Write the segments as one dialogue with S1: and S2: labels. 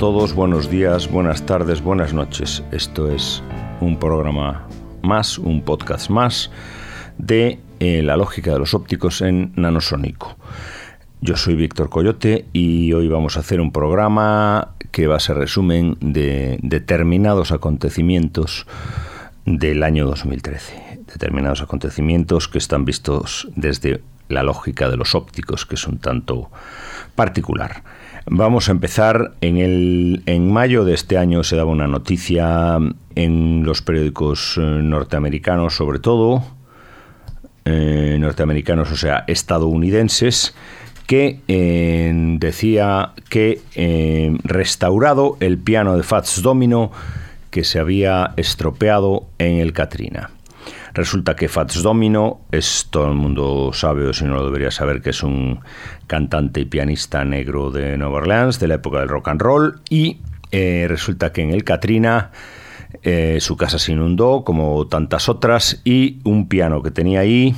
S1: todos, buenos días, buenas tardes, buenas noches. Esto es un programa más, un podcast más de eh, la lógica de los ópticos en nanosónico. Yo soy Víctor Coyote y hoy vamos a hacer un programa que va a ser resumen de determinados acontecimientos del año 2013. Determinados acontecimientos que están vistos desde la lógica de los ópticos, que es un tanto particular. Vamos a empezar en el en mayo de este año se daba una noticia en los periódicos eh, norteamericanos, sobre todo eh, norteamericanos, o sea, estadounidenses, que eh, decía que restaurado el piano de Fats Domino que se había estropeado en el Katrina. Resulta que Fats Domino es, todo el mundo sabe, o si no lo debería saber, que es un cantante y pianista negro de Nueva Orleans, de la época del rock and roll, y eh, resulta que en el Katrina eh, su casa se inundó, como tantas otras, y un piano que tenía ahí,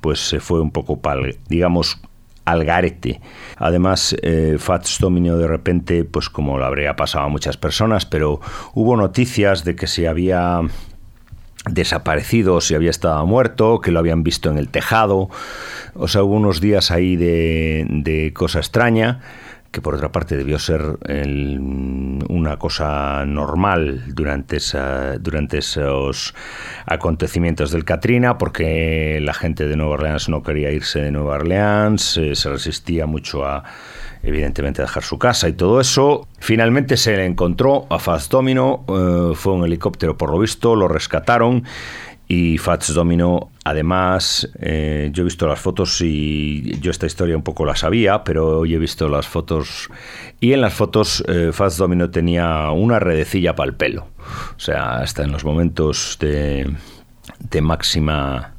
S1: pues se fue un poco, digamos, al garete. Además, eh, Fats Domino de repente, pues como lo habría pasado a muchas personas, pero hubo noticias de que se había desaparecido, si había estado muerto, que lo habían visto en el tejado. O sea, hubo unos días ahí de, de cosa extraña que por otra parte debió ser una cosa normal durante, esa, durante esos acontecimientos del Katrina, porque la gente de Nueva Orleans no quería irse de Nueva Orleans, eh, se resistía mucho a, evidentemente, dejar su casa y todo eso. Finalmente se le encontró a Fast Domino, eh, fue un helicóptero por lo visto, lo rescataron y Fats Domino, además, eh, yo he visto las fotos y yo esta historia un poco la sabía, pero hoy he visto las fotos y en las fotos eh, Fats Domino tenía una redecilla para el pelo. O sea, hasta en los momentos de, de máxima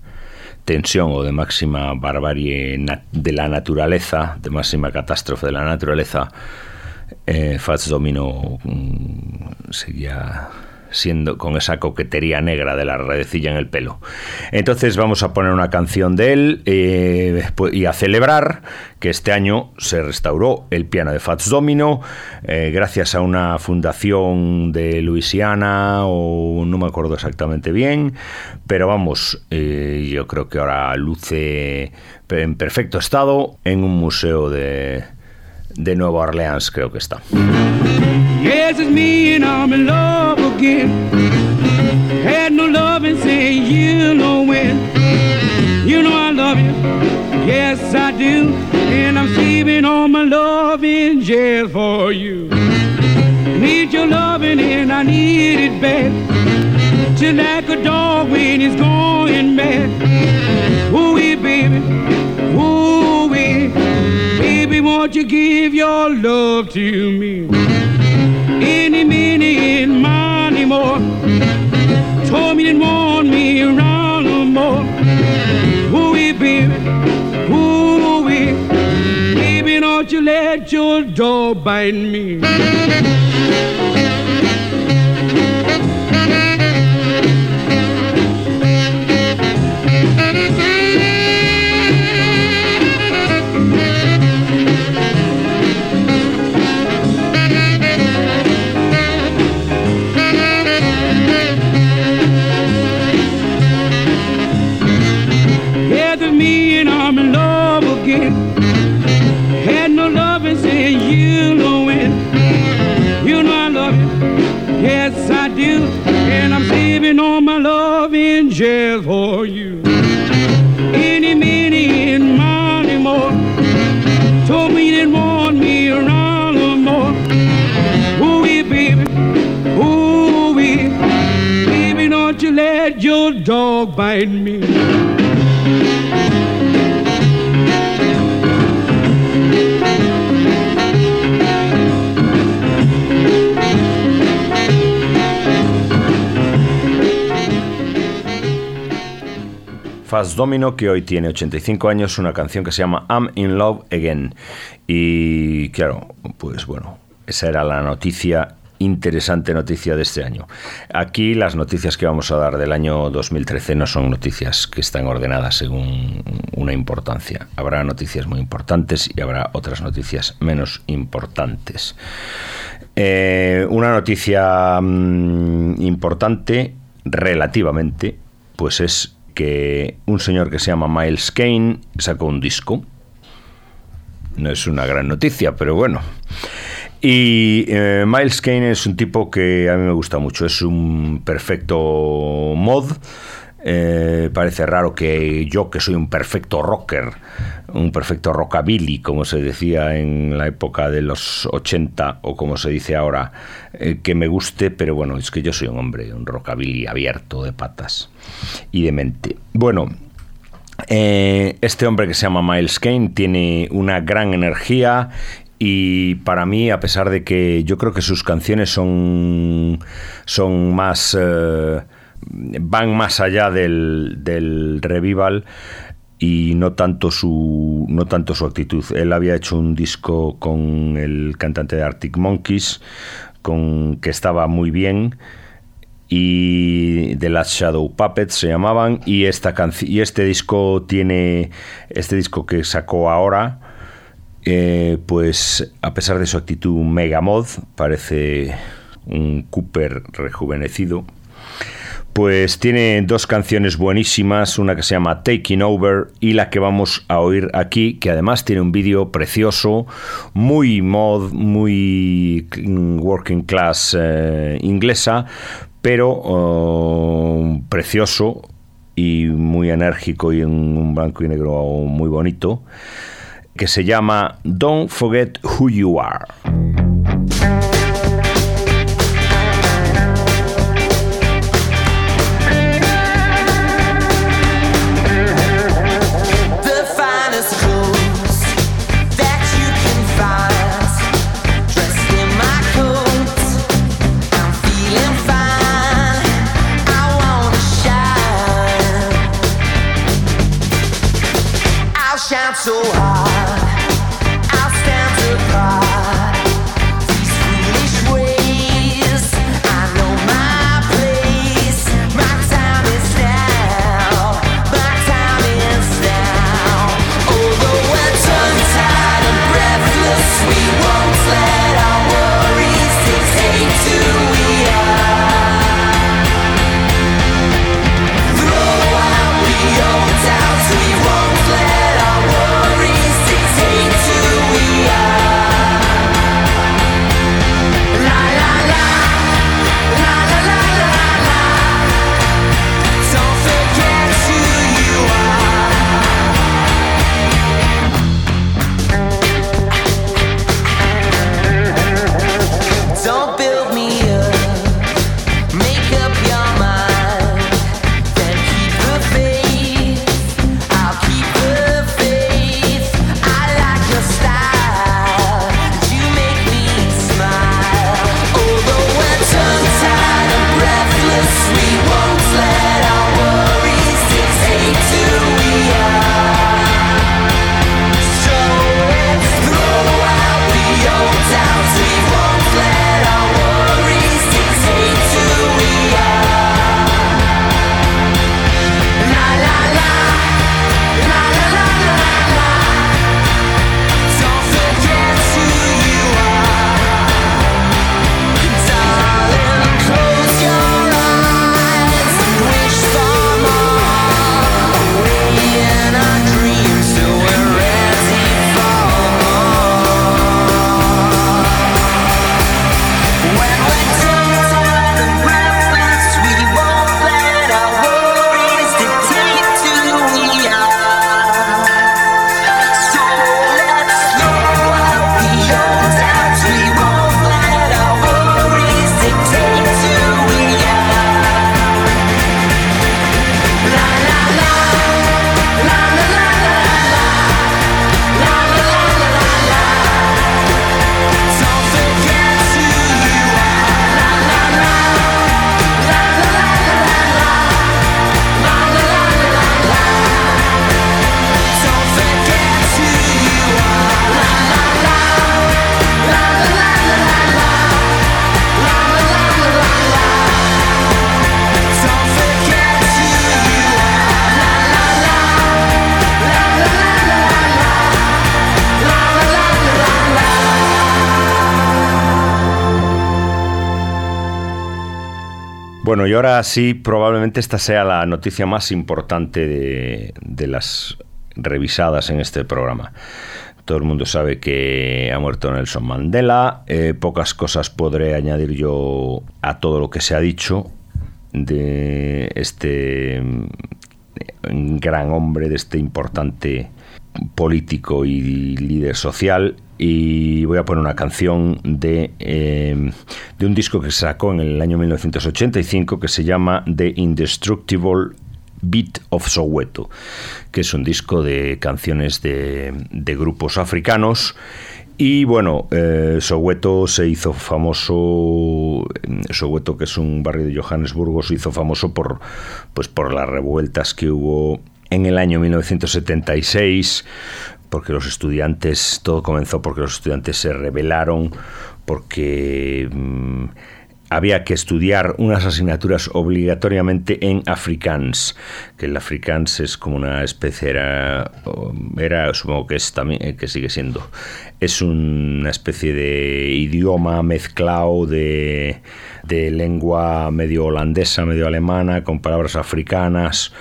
S1: tensión o de máxima barbarie de la naturaleza, de máxima catástrofe de la naturaleza, eh, Fats Domino mm, siendo con esa coquetería negra de la redecilla en el pelo. Entonces vamos a poner una canción de él eh, y a celebrar que este año se restauró el piano de Fats Domino eh, gracias a una fundación de Luisiana o no me acuerdo exactamente bien, pero vamos, eh, yo creo que ahora luce en perfecto estado en un museo de, de Nueva Orleans, creo que está. Yes, it's me and I'm in love again. Had no love and say you know when. You know I love you. Yes, I do. And I'm saving all my love in jail for you. Need your loving and I need it bad. Just like a dog when he's going mad. Won't you give your love to me? any minute, money more. Told me didn't want me around no more. Ooh, baby, ooh, baby, don't you let your dog bite me. Jail for you. Any minute, money more. Told me didn't want me around no more. Ooh, baby, ooh, baby, don't you let your dog bite me. Domino, que hoy tiene 85 años, una canción que se llama I'm in Love Again. Y claro, pues bueno, esa era la noticia interesante noticia de este año. Aquí las noticias que vamos a dar del año 2013 no son noticias que están ordenadas según una importancia. Habrá noticias muy importantes y habrá otras noticias menos importantes. Eh, una noticia mm, importante relativamente, pues es que un señor que se llama Miles Kane sacó un disco. No es una gran noticia, pero bueno. Y eh, Miles Kane es un tipo que a mí me gusta mucho. Es un perfecto mod. Eh, parece raro que yo, que soy un perfecto rocker, un perfecto rockabilly, como se decía en la época de los 80 o como se dice ahora, eh, que me guste, pero bueno, es que yo soy un hombre, un rockabilly abierto de patas y de mente. Bueno, este hombre que se llama Miles Kane tiene una gran energía y para mí, a pesar de que yo creo que sus canciones son, son más... Eh, van más allá del, revival y no tanto su no tanto su actitud. Él había hecho un disco con el cantante de Arctic Monkeys con que estaba muy bien y The Last Shadow Puppets se llamaban y esta y este disco tiene este disco que sacó ahora eh, pues a pesar de su actitud mega mod, parece un Cooper rejuvenecido, pues tiene dos canciones buenísimas, una que se llama Taking Over y la que vamos a oír aquí, que además tiene un vídeo precioso, muy mod, muy working class eh, inglesa, pero oh, precioso y muy enérgico y en un blanco y negro muy bonito que se llama Don't Forget Who You Are. Bueno, y ahora sí, probablemente esta sea la noticia más importante de, las revisadas en este programa. Todo el mundo sabe que ha muerto Nelson Mandela. Eh, pocas cosas podré añadir yo a todo lo que se ha dicho de este mm, gran hombre, de este importante político y líder social y voy a poner una canción de, em, de un disco que se sacó en el año 1985 que se llama The Indestructible Beat of Soweto, que es un disco de canciones de, de grupos africanos. Y bueno, eh, Soweto se hizo famoso, Soweto que es un barrio de Johannesburgo, se hizo famoso por, pues por las revueltas que hubo en el año 1976 porque los estudiantes, todo comenzó porque los estudiantes se rebelaron, porque mm, había que estudiar unas asignaturas obligatoriamente en afrikaans, que el afrikaans es como una especie, era, era supongo que es también, eh, que sigue siendo, es una especie de idioma mezclado de, de lengua medio holandesa, medio alemana, con palabras africanas,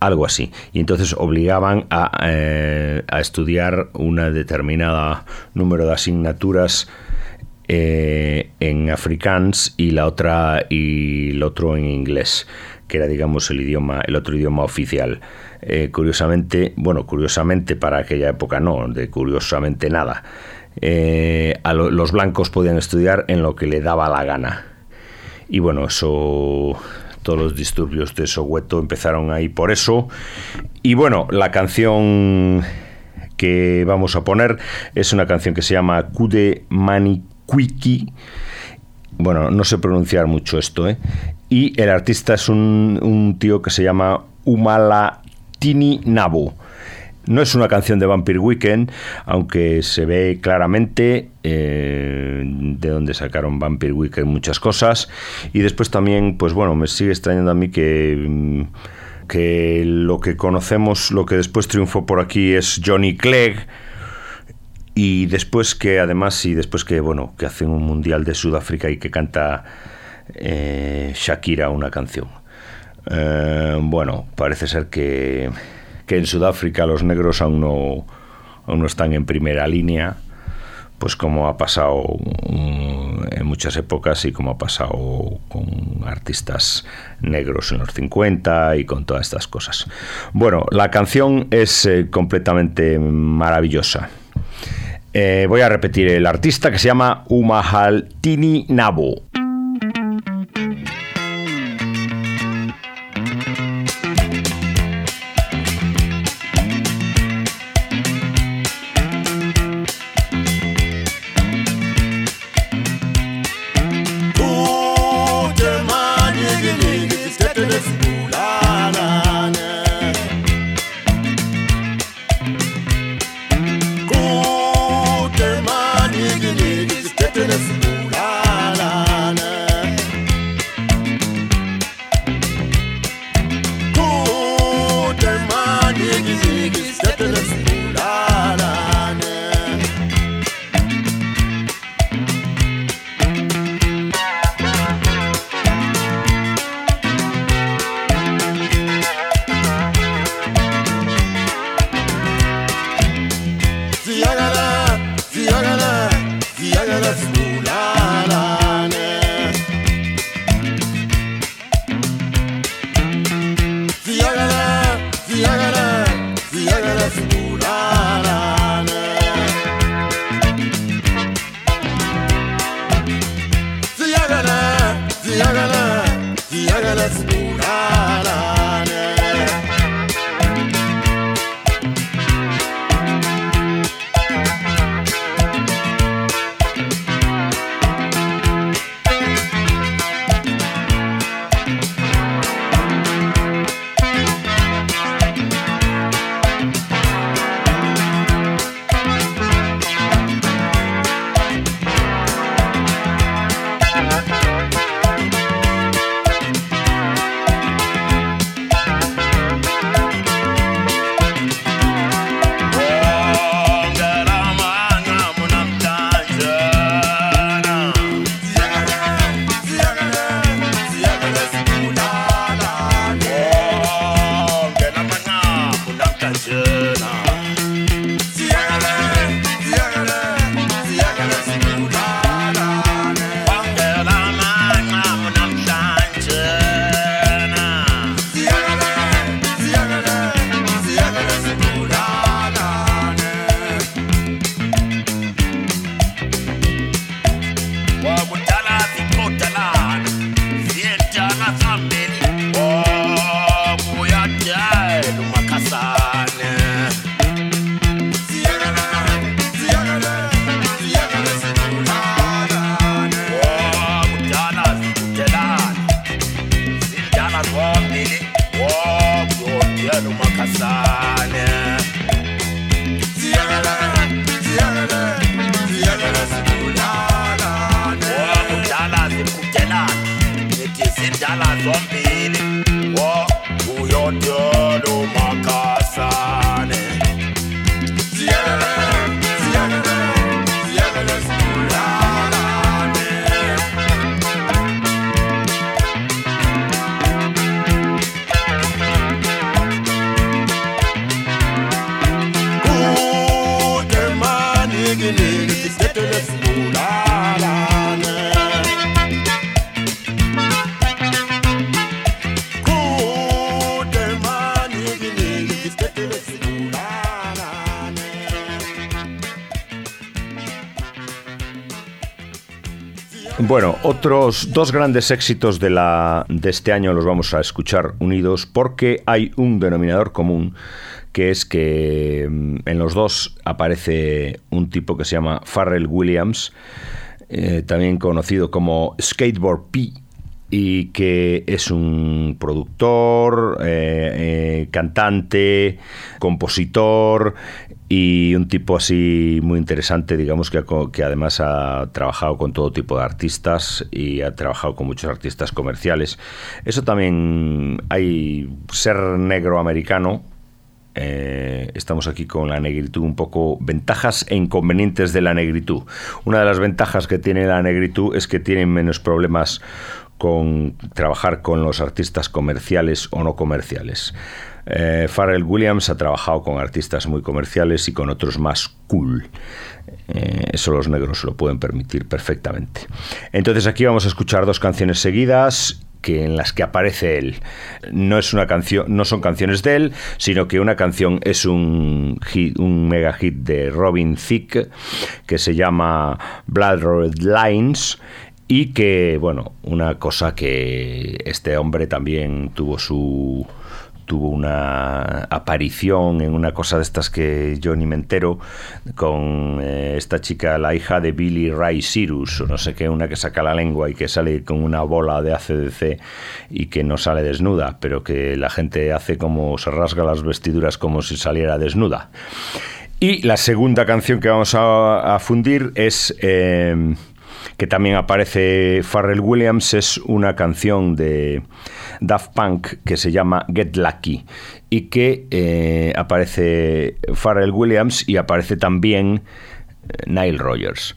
S1: algo así. Y entonces obligaban a, eh, a estudiar una determinada número de asignaturas eh, en afrikaans y la otra y el otro en inglés, que era digamos el idioma, el otro idioma oficial. Eh, curiosamente, bueno, curiosamente para aquella época no, de curiosamente nada. los blancos podían estudiar en lo que le daba la gana. Y bueno, eso todos los disturbios de Soweto empezaron ahí por eso. Y bueno, la canción que vamos a poner es una canción que se llama Kude Manikwiki. Bueno, no sé pronunciar mucho esto, ¿eh? Y el artista es un, tío que se llama Umalatini Nabu. No es una canción de Vampire Weekend, aunque se ve claramente eh, de dónde sacaron Vampire Weekend muchas cosas. Y después también, pues bueno, me sigue extrañando a mí que, mm, que lo que conocemos, lo que después triunfó por aquí es Johnny Clegg. Y después que además, y después que, bueno, que hace un mundial de Sudáfrica y que canta eh, Shakira una canción. Eh, bueno, parece ser que que en Sudáfrica los negros aún no, aún no están en primera línea, pues como ha pasado mm, en muchas épocas y como ha pasado con artistas negros en los 50 y con todas estas cosas. Bueno, la canción es eh, completamente maravillosa. Eh, voy a repetir el artista que se llama Umahaltini Nabo. Otros dos grandes éxitos de, la, de este año los vamos a escuchar unidos porque hay un denominador común que es que mm, en los dos aparece un tipo que se llama Farrell Williams, eh, también conocido como Skateboard P y que es un productor, eh, eh, cantante, compositor y un tipo así muy interesante, digamos que, además ha trabajado con todo tipo de artistas y ha trabajado con muchos artistas comerciales. Eso también hay ser negro americano. Eh, estamos aquí con la negritud, un poco ventajas e inconvenientes de la negritud. Una de las ventajas que tiene la negritud es que tienen menos problemas con trabajar con los artistas comerciales o no comerciales. Eh, Pharrell Williams ha trabajado con artistas muy comerciales y con otros más cool. Eh, eso los negros se lo pueden permitir perfectamente. Entonces aquí vamos a escuchar dos canciones seguidas que en las que aparece él. No es una canción, no son canciones de él, sino que una canción es un un mega hit de Robin Thicke que se llama Blood Red Lines y que, bueno, una cosa que este hombre también tuvo su tuvo una aparición en una cosa de estas que yo ni me entero con eh, esta chica, la hija de Billy Ray Cyrus, o no sé qué, una que saca la lengua y que sale con una bola de ACDC y que no sale desnuda, pero que la gente hace como se rasga las vestiduras como si saliera desnuda. Y la segunda canción que vamos a, fundir es... Eh, que también aparece Pharrell Williams, es una canción de Daft Punk que se llama Get Lucky y que eh, aparece Pharrell Williams y aparece también eh, Nile Rogers.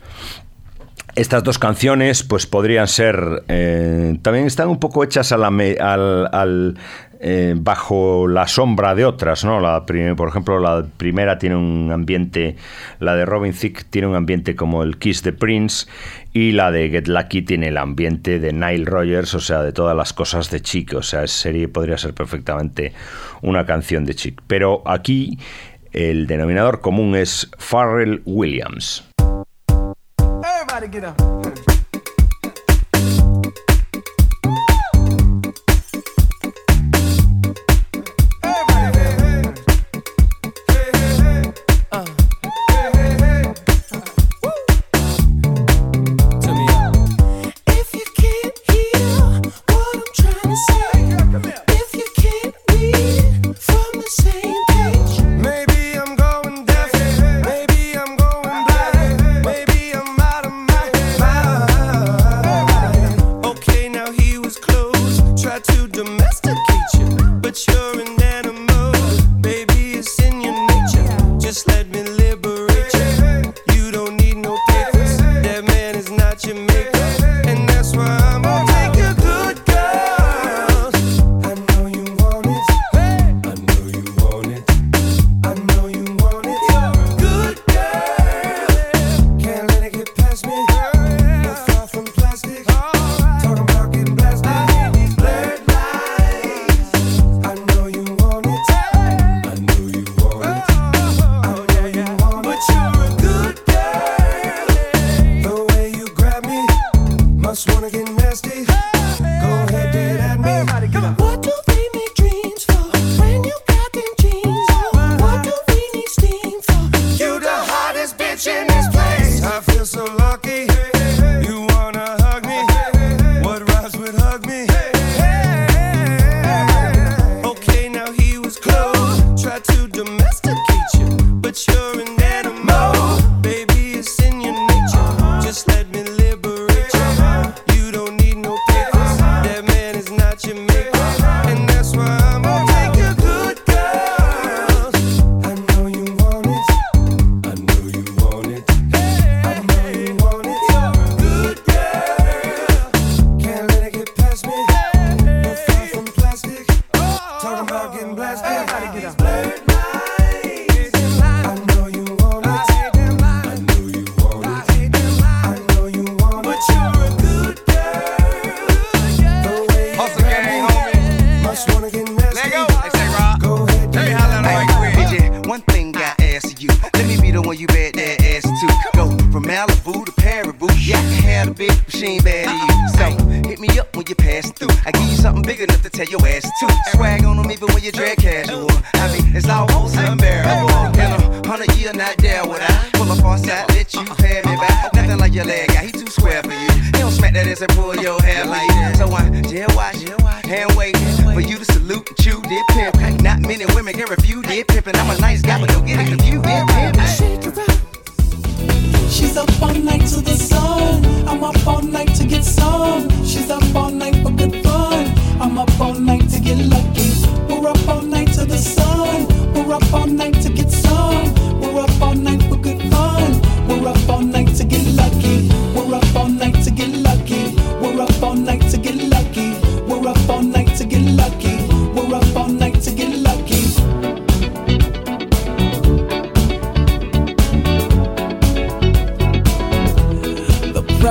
S1: Estas dos canciones, pues podrían ser. Eh, también están un poco hechas al, eh, bajo la sombra de otras, ¿no? La por ejemplo, la primera tiene un ambiente, la de Robin Thicke tiene un ambiente como el Kiss the Prince y la de Get Lucky tiene el ambiente de Nile Rogers, o sea, de todas las cosas de Chick, o sea, serie podría ser perfectamente una canción de Chick. Pero aquí el denominador común es Pharrell Williams.
S2: your leg out. He too square for you. He don't smack that ass and pull your hair like that. So I jail watch, hand wait for you to salute and chew, dip pimp. Not many women can refuse, did pimpin'. I'm a nice guy, but don't get it confused, did pimp.
S3: She's up all night to the sun. I'm up all night to get some. She's up all night for good fun. I'm up all night to get lucky. We're up all night to the sun. We're up all night to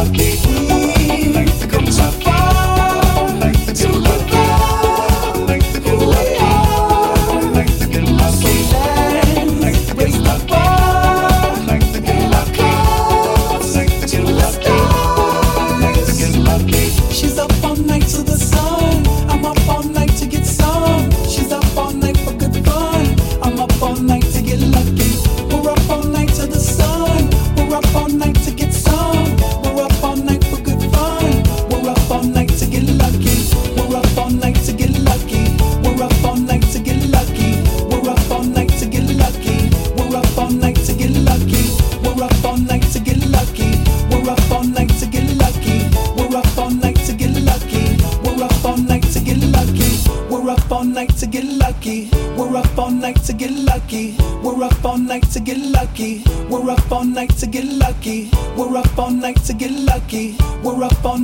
S3: aquí.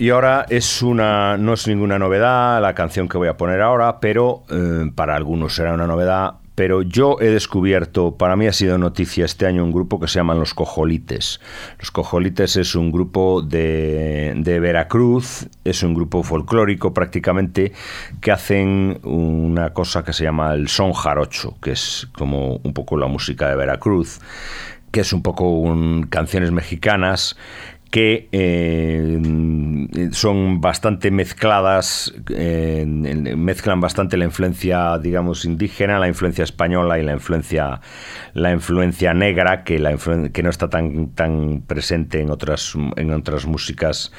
S1: Y ahora es una, no es ninguna novedad la canción que voy a poner ahora, pero eh, para algunos será una novedad. Pero yo he descubierto, para mí ha sido noticia este año, un grupo que se llaman Los Cojolites. Los Cojolites es un grupo de, de Veracruz, es un grupo folclórico prácticamente, que hacen una cosa que se llama el son jarocho, que es como un poco la música de Veracruz que es un poco un- canciones mexicanas que eh, son bastante mezcladas, eh, mezclan bastante la influencia, digamos, indígena, la influencia española y la influencia, la influencia negra, que, la que no está tan, tan presente en otras, en otras músicas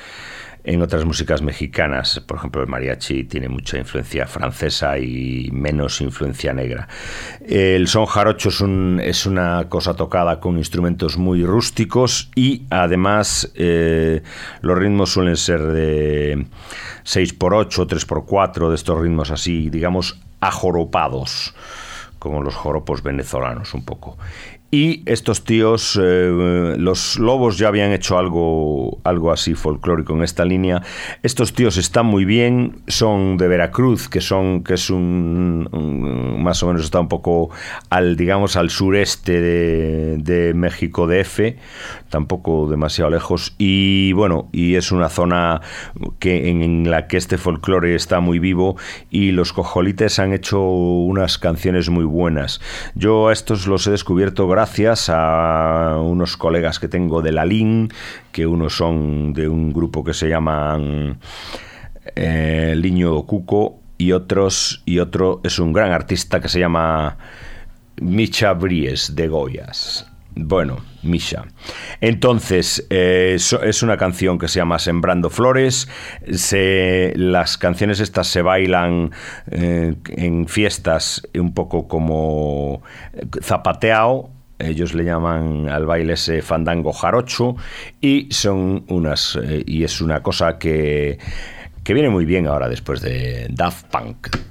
S1: en otras músicas mexicanas. Por ejemplo, el mariachi tiene mucha influencia francesa y menos influencia negra. El son jarocho es, un- es una cosa tocada con instrumentos muy rústicos y además eh, los ritmos suelen ser de 6x8, 3x4, de estos ritmos así, digamos, ajoropados como los joropos venezolanos un poco. Y estos tíos, eh, los lobos ya habían hecho algo, algo así folclórico en esta línea. Estos tíos están muy bien, son de Veracruz, que son, que es un, más o menos está un poco al, digamos, al sureste de, de México DF, tampoco demasiado lejos. Y bueno, y es una zona que en, en la que este folclore está muy vivo y los cojolites han hecho unas canciones muy buenas. Yo a estos los he descubierto gracias a unos colegas que tengo de la LIN, que unos son de un grupo que se llaman eh, Liño Cuco y otros y otro es un gran artista que se llama Micha Bries de Goyas. Bueno, Misha. Entonces, eh, es una canción que se llama Sembrando Flores. Las canciones estas se bailan eh, en fiestas un poco como zapateado. Ellos le llaman al baile ese fandango jarocho y son unas eh, y es una cosa que que viene muy bien ahora después de Daft Punk.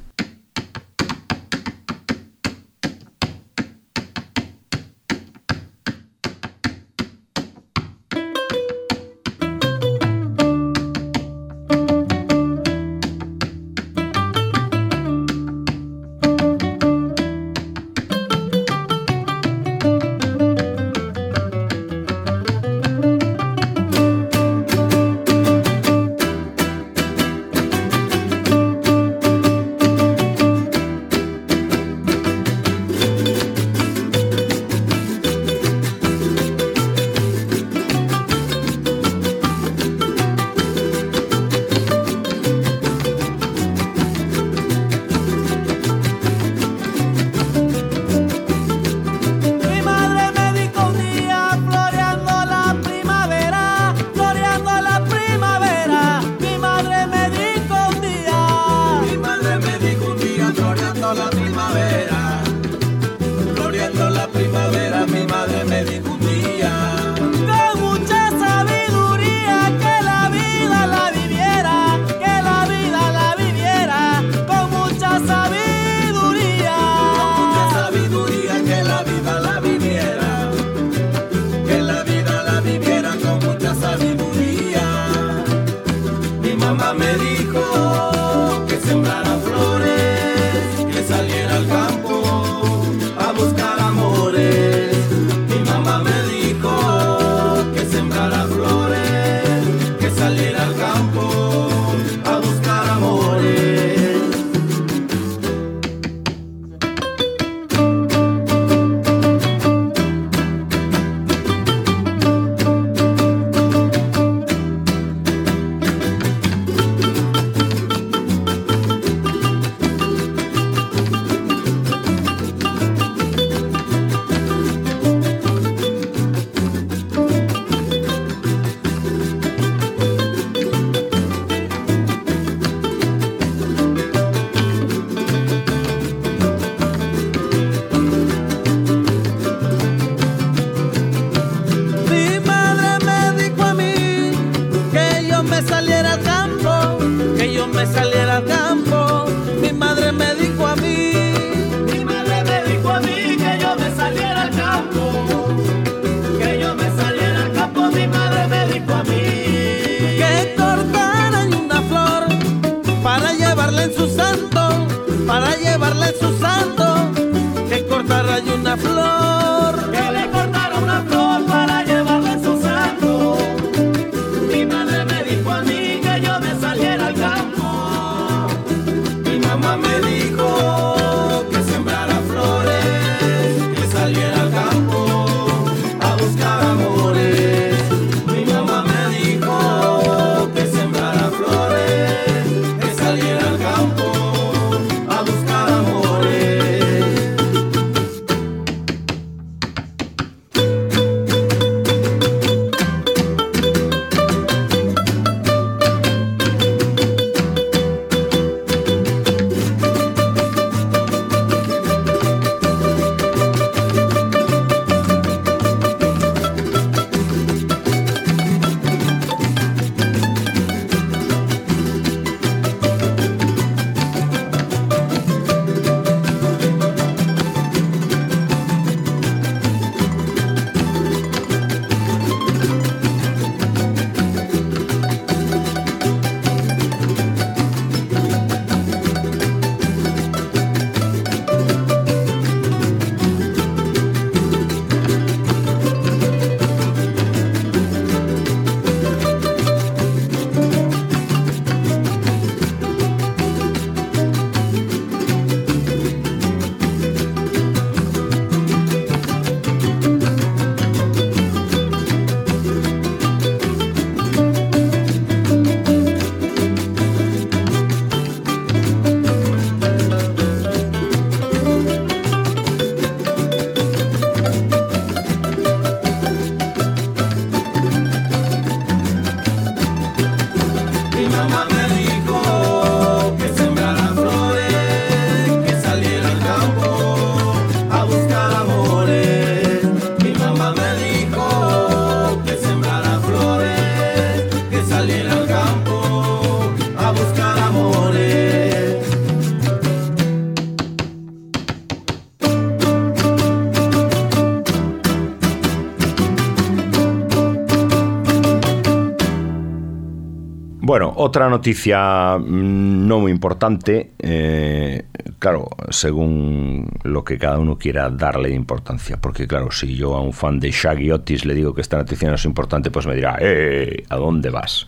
S1: Otra noticia mm, no muy importante, eh, claro, según lo que cada uno quiera darle importancia, porque claro, si yo a un fan de Shaggy Otis le digo que esta noticia no es importante, pues me dirá, ¡eh! ¿A dónde vas?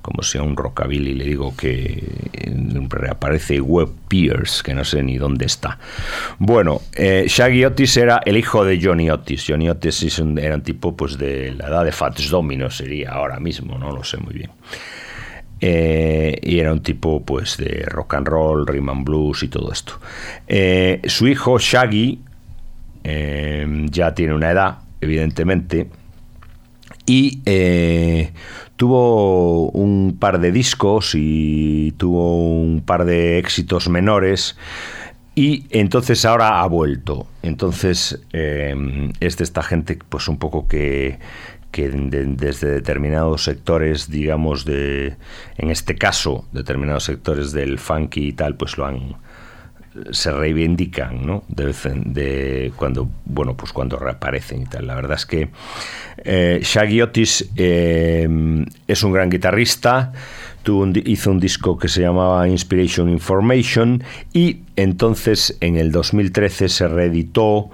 S1: Como si a un rockabilly le digo que eh, reaparece Webb Pierce, que no sé ni dónde está. Bueno, eh, Shaggy Otis era el hijo de Johnny Otis. Johnny Otis era un tipo pues de la edad de Fats Domino, sería ahora mismo, no lo sé muy bien. Eh, y era un tipo pues de rock and roll, rhythm and blues y todo esto. Eh, su hijo Shaggy eh, ya tiene una edad, evidentemente, y tuvo un par de discos y tuvo un par de éxitos menores. Y entonces ahora ha vuelto. Entonces es de esta gente, pues un poco que, que de- desde determinados sectores, digamos, de, en este caso, determinados sectores del funky y tal, pues lo han, se reivindican, ¿no? De, vez en- de cuando, bueno, pues cuando reaparecen y tal. La verdad es que eh, Shaggy Otis eh, es un gran guitarrista. Tuvo hizo un disco que se llamaba Inspiration Information y entonces en el 2013 se reeditó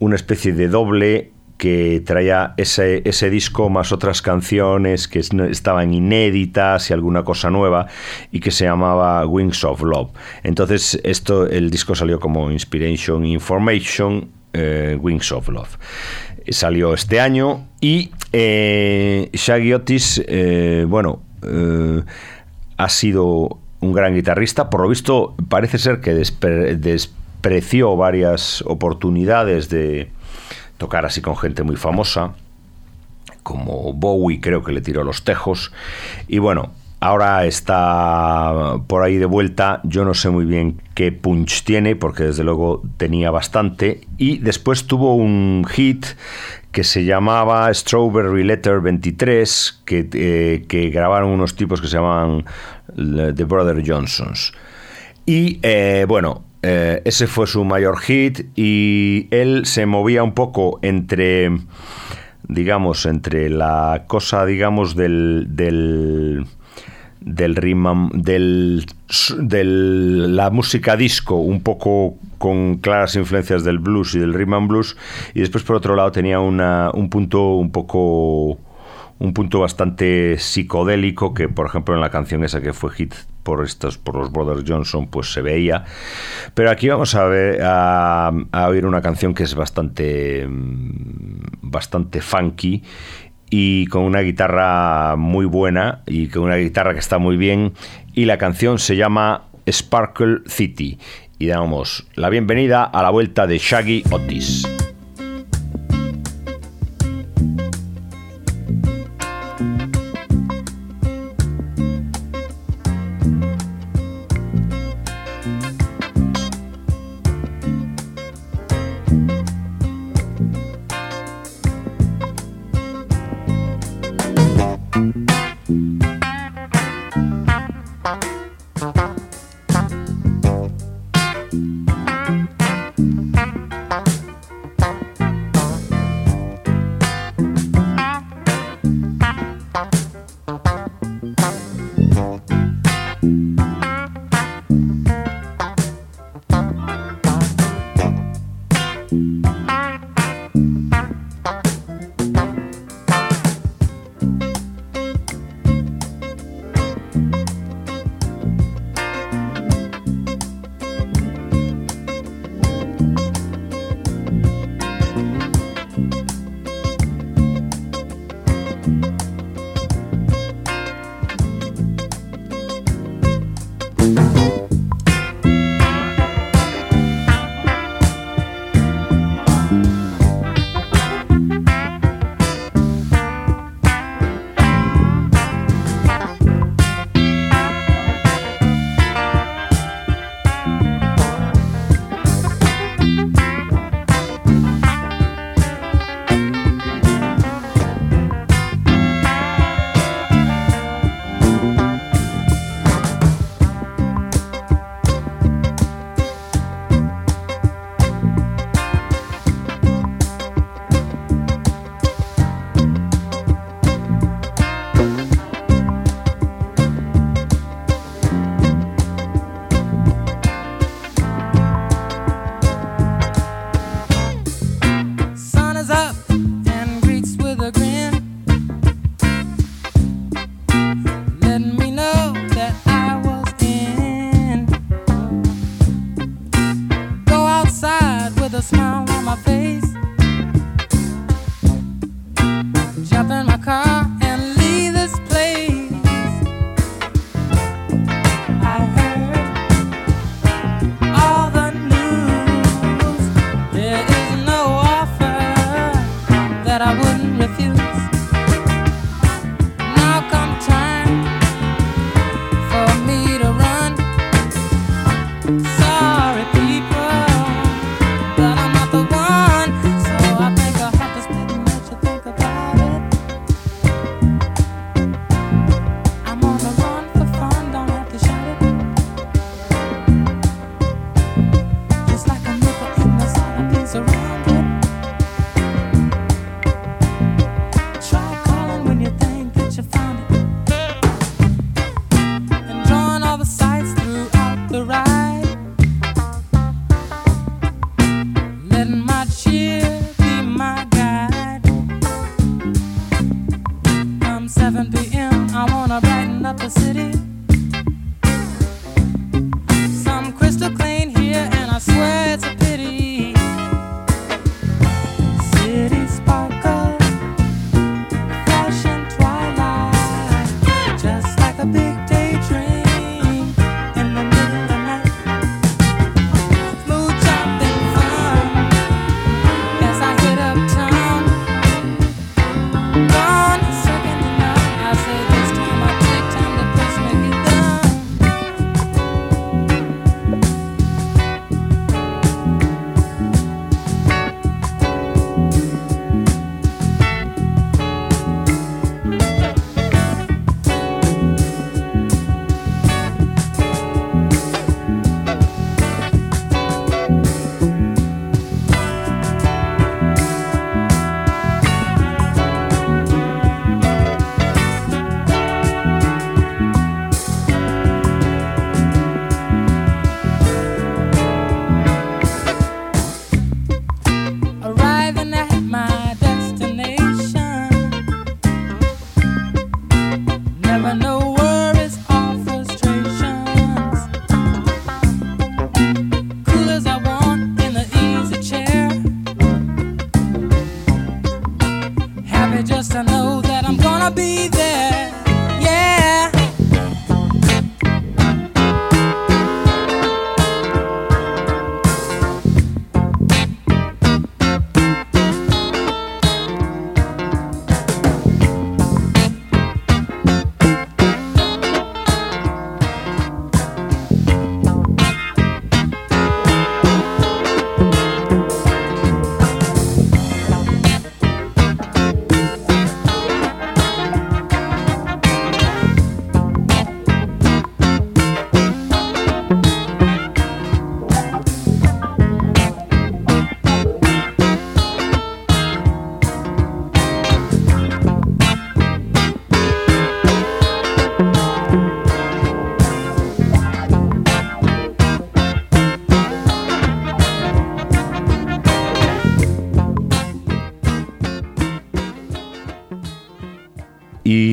S1: una especie de doble que traía ese, ese disco más otras canciones que estaban inéditas y alguna cosa nueva y que se llamaba Wings of Love. Entonces esto el disco salió como Inspiration Information eh, Wings of Love. Salió este año y eh, Shaggy Otis, eh, bueno, ha sido un gran guitarrista. Por lo visto, parece ser que despre- despreció varias oportunidades de tocar así con gente muy famosa, como Bowie, creo que le tiró los tejos. Y bueno, ahora está por ahí de vuelta. Yo no sé muy bien qué punch tiene, porque desde luego tenía bastante. Y después tuvo un hit que se llamaba Strawberry Letter 23, que, eh, que grabaron unos tipos que se llamaban The Brother Johnsons. Y eh, bueno, eh, ese fue su mayor hit y él se movía un poco entre, digamos, entre la cosa, digamos, del... del del del la música disco un poco con claras influencias del blues y del rhythm and blues y después por otro lado tenía una, un punto un poco
S4: un punto bastante psicodélico que, por ejemplo, en la canción esa que fue hit por estos por los Brothers Johnson pues se veía. Pero aquí vamos a ver a, a oír una canción que es bastante mm, bastante funky y con una guitarra muy buena y con una guitarra que está muy bien. Y la canción se llama Sparkle City. Y damos la bienvenida a la vuelta de Shaggy Otis.
S1: city.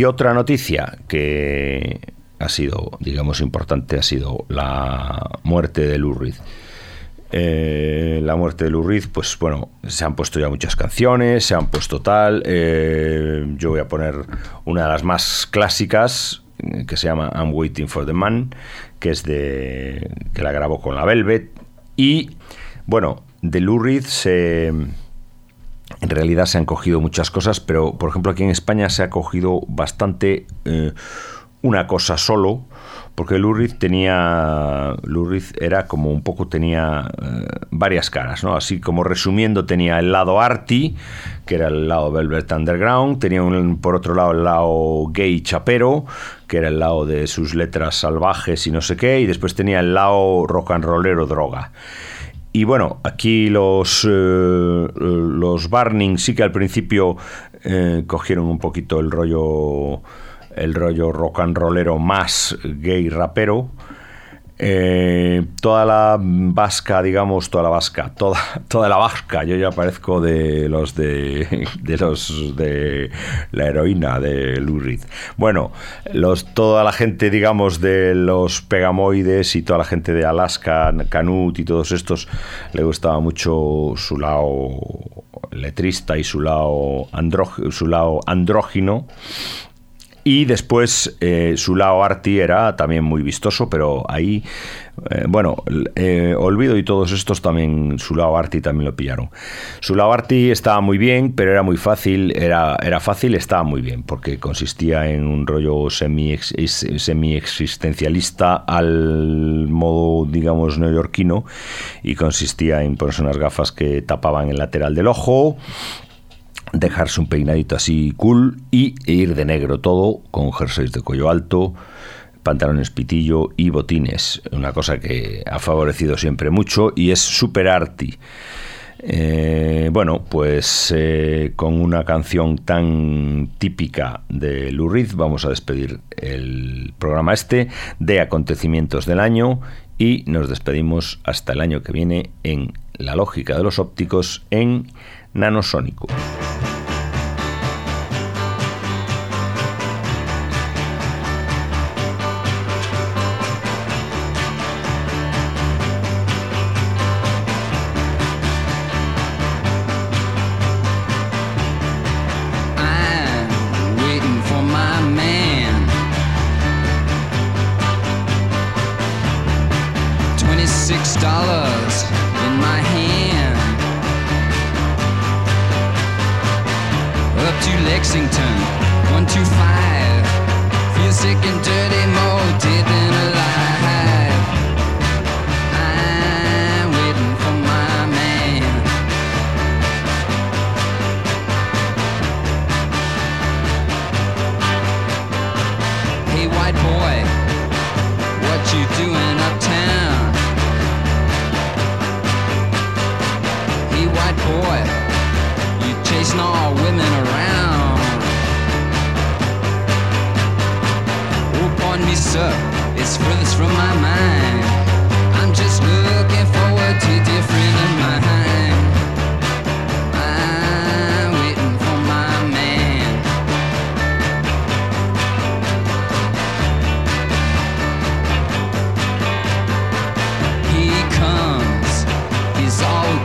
S1: Otra noticia que ha sido, digamos, importante ha sido la muerte de Lou Reed. Eh, la muerte de Reed, pues bueno, se han puesto ya muchas canciones, se han puesto tal. eh, yo voy a poner una de las más clásicas, eh, que se llama I'm Waiting for the Man, que es de. que la grabó con la Velvet. Y bueno, de Reed se. En realidad se han cogido muchas cosas, pero por ejemplo aquí en España se ha cogido bastante eh, una cosa solo, porque Reed tenía, Reed era como un poco tenía eh, varias caras, ¿no? Así como resumiendo tenía el lado arty, que era el lado Velvet Underground, tenía un- por otro lado el lado gay chapero, que era el lado de sus letras salvajes y no sé qué, y después tenía el lado rock and rollero droga. Y bueno, aquí los, eh, los Barning sí que al principio eh, cogieron un poquito el rollo, el rollo rock and rollero más gay rapero. Eh, toda la vasca, digamos, toda la vasca, toda, toda la vasca, yo ya parezco de los de, de los de la heroína de Lou Reed. Bueno, los, toda la gente, digamos, de los pegamoides y toda la gente de Alaska, Canut y todos estos, le gustaba mucho su lado letrista y su lado, andró- su lado andrógino. Y después eh, su lado arty era también muy vistoso, pero ahí, eh, bueno, eh, Olvido y todos estos también, su lado arty también lo pillaron. Su lado arty estaba muy bien, pero era muy fácil, era, era fácil, estaba muy bien, porque consistía en un rollo semi, semi existencialista al modo, digamos, neoyorquino, y consistía en ponerse unas gafas que tapaban el lateral del ojo, dejarse un peinadito así cool y ir de negro todo, con jerseys de cuello alto, pantalones pitillo y botines. Una cosa que ha favorecido siempre mucho y es super arty. Eh, bueno, pues eh, con una canción tan típica de Reed vamos a despedir el programa este de acontecimientos del año y nos despedimos hasta el año que viene en La lógica de los ópticos en Nanosónico.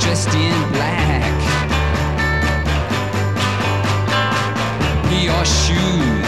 S5: Dressed in black. Wore shoes